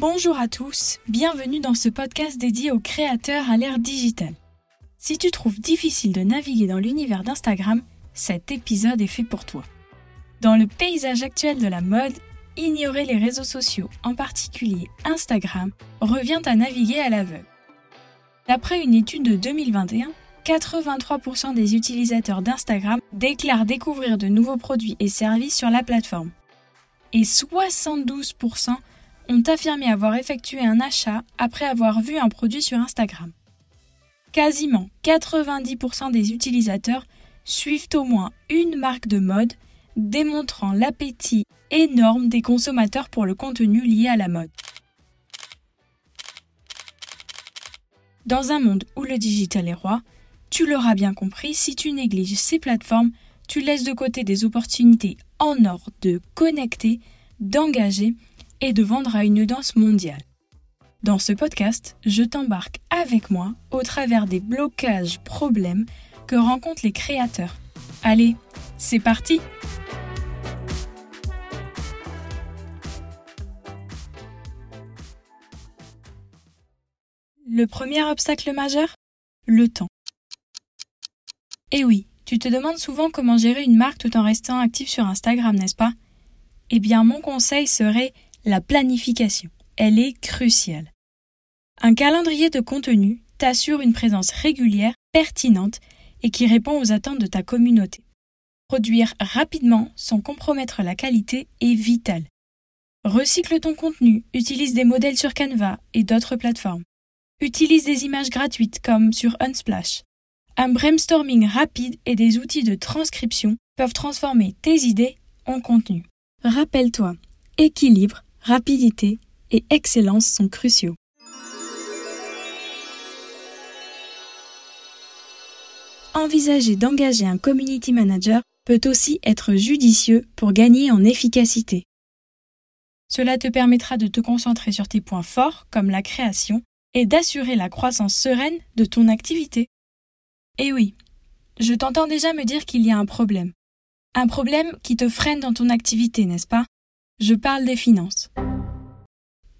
Bonjour à tous, bienvenue dans ce podcast dédié aux créateurs à l'ère digitale. Si tu trouves difficile de naviguer dans l'univers d'Instagram, cet épisode est fait pour toi. Dans le paysage actuel de la mode, ignorer les réseaux sociaux, en particulier Instagram, revient à naviguer à l'aveugle. D'après une étude de 2021, 83% des utilisateurs d'Instagram déclarent découvrir de nouveaux produits et services sur la plateforme. Et 72% ont affirmé avoir effectué un achat après avoir vu un produit sur Instagram. Quasiment 90% des utilisateurs suivent au moins une marque de mode, démontrant l'appétit énorme des consommateurs pour le contenu lié à la mode. Dans un monde où le digital est roi, tu l'auras bien compris, si tu négliges ces plateformes, tu laisses de côté des opportunités en or de connecter, d'engager et de vendre à une audience mondiale. Dans ce podcast, je t'embarque avec moi au travers des blocages, problèmes que rencontrent les créateurs. Allez, c'est parti Le premier obstacle majeur? Le temps. Eh oui, tu te demandes souvent comment gérer une marque tout en restant actif sur Instagram, n'est-ce pas? Eh bien, mon conseil serait la planification. Elle est cruciale. Un calendrier de contenu t'assure une présence régulière, pertinente et qui répond aux attentes de ta communauté. Produire rapidement sans compromettre la qualité est vital. Recycle ton contenu, utilise des modèles sur Canva et d'autres plateformes. Utilise des images gratuites comme sur Unsplash. Un brainstorming rapide et des outils de transcription peuvent transformer tes idées en contenu. Rappelle-toi, équilibre, rapidité et excellence sont cruciaux. Envisager d'engager un community manager peut aussi être judicieux pour gagner en efficacité. Cela te permettra de te concentrer sur tes points forts comme la création et d'assurer la croissance sereine de ton activité. Eh oui, je t'entends déjà me dire qu'il y a un problème. Un problème qui te freine dans ton activité, n'est-ce pas? Je parle des finances.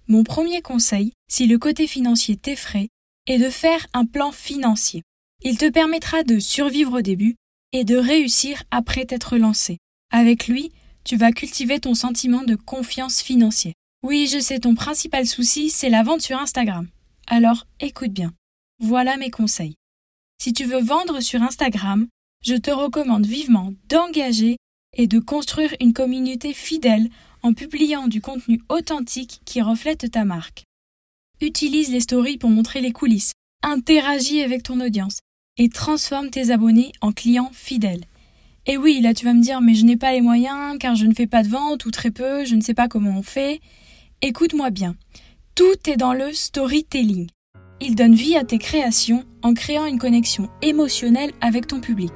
Mon premier conseil, si le côté financier t'effraie, est de faire un plan financier. Il te permettra de survivre au début et de réussir après t'être lancé. Avec lui, tu vas cultiver ton sentiment de confiance financière. Oui, je sais, ton principal souci, c'est la vente sur Instagram. Alors, écoute bien. Voilà mes conseils. Si tu veux vendre sur Instagram, je te recommande vivement d'engager et de construire une communauté fidèle en publiant du contenu authentique qui reflète ta marque. Utilise les stories pour montrer les coulisses, interagis avec ton audience et transforme tes abonnés en clients fidèles. Et oui, là tu vas me dire mais je n'ai pas les moyens car je ne fais pas de vente ou très peu, je ne sais pas comment on fait. Écoute-moi bien, tout est dans le storytelling. Il donne vie à tes créations en créant une connexion émotionnelle avec ton public.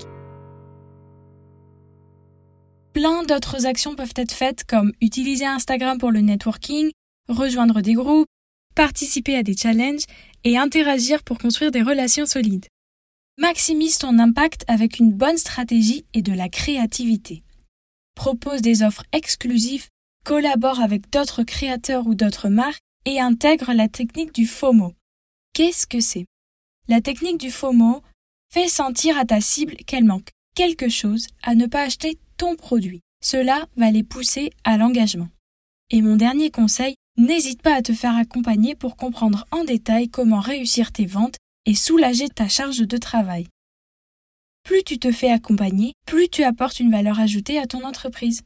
Plein d'autres actions peuvent être faites comme utiliser Instagram pour le networking, rejoindre des groupes, participer à des challenges et interagir pour construire des relations solides. Maximise ton impact avec une bonne stratégie et de la créativité. Propose des offres exclusives, collabore avec d'autres créateurs ou d'autres marques et intègre la technique du FOMO. Qu'est-ce que c'est? La technique du FOMO fait sentir à ta cible qu'elle manque quelque chose à ne pas acheter ton produit. Cela va les pousser à l'engagement. Et mon dernier conseil, n'hésite pas à te faire accompagner pour comprendre en détail comment réussir tes ventes et soulager ta charge de travail. Plus tu te fais accompagner, plus tu apportes une valeur ajoutée à ton entreprise.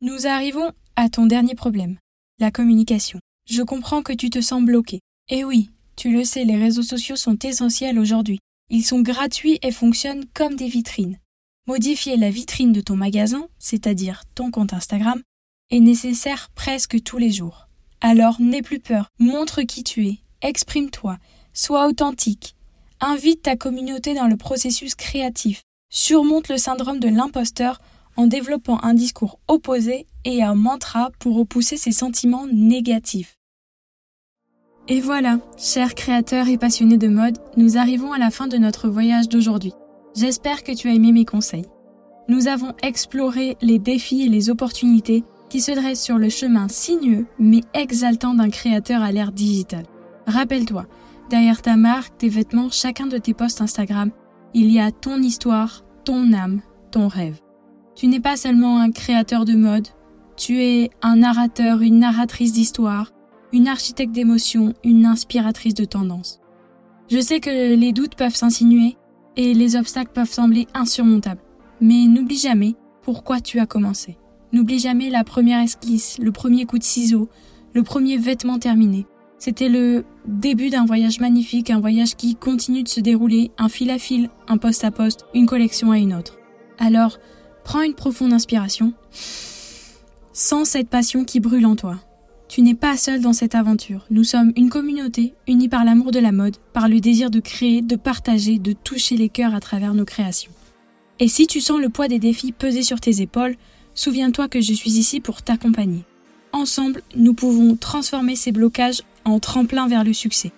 Nous arrivons à ton dernier problème, la communication. Je comprends que tu te sens bloqué. Et oui, tu le sais, les réseaux sociaux sont essentiels aujourd'hui. Ils sont gratuits et fonctionnent comme des vitrines. Modifier la vitrine de ton magasin, c'est-à-dire ton compte Instagram, est nécessaire presque tous les jours. Alors n'aie plus peur, montre qui tu es, exprime-toi, sois authentique, invite ta communauté dans le processus créatif, surmonte le syndrome de l'imposteur en développant un discours opposé et un mantra pour repousser ses sentiments négatifs. Et voilà, chers créateurs et passionnés de mode, nous arrivons à la fin de notre voyage d'aujourd'hui. J'espère que tu as aimé mes conseils. Nous avons exploré les défis et les opportunités qui se dresse sur le chemin sinueux mais exaltant d'un créateur à l'ère digitale. Rappelle-toi, derrière ta marque, tes vêtements, chacun de tes posts Instagram, il y a ton histoire, ton âme, ton rêve. Tu n'es pas seulement un créateur de mode, tu es un narrateur, une narratrice d'histoire, une architecte d'émotions, une inspiratrice de tendance. Je sais que les doutes peuvent s'insinuer et les obstacles peuvent sembler insurmontables, mais n'oublie jamais pourquoi tu as commencé. N'oublie jamais la première esquisse, le premier coup de ciseau, le premier vêtement terminé. C'était le début d'un voyage magnifique, un voyage qui continue de se dérouler, un fil à fil, un poste à poste, une collection à une autre. Alors, prends une profonde inspiration. Sens cette passion qui brûle en toi. Tu n'es pas seul dans cette aventure. Nous sommes une communauté unie par l'amour de la mode, par le désir de créer, de partager, de toucher les cœurs à travers nos créations. Et si tu sens le poids des défis peser sur tes épaules, souviens-toi que je suis ici pour t'accompagner. Ensemble, nous pouvons transformer ces blocages en tremplin vers le succès.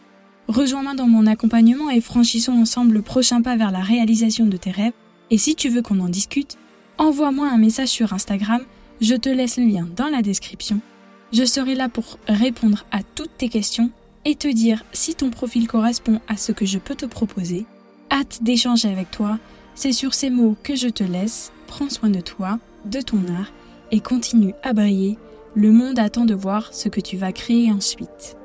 Rejoins-moi dans mon accompagnement et franchissons ensemble le prochain pas vers la réalisation de tes rêves. Et si tu veux qu'on en discute, envoie-moi un message sur Instagram, je te laisse le lien dans la description. Je serai là pour répondre à toutes tes questions et te dire si ton profil correspond à ce que je peux te proposer. Hâte d'échanger avec toi c'est sur ces mots que je te laisse. Prends soin de toi, de ton art et continue à briller. Le monde attend de voir ce que tu vas créer ensuite.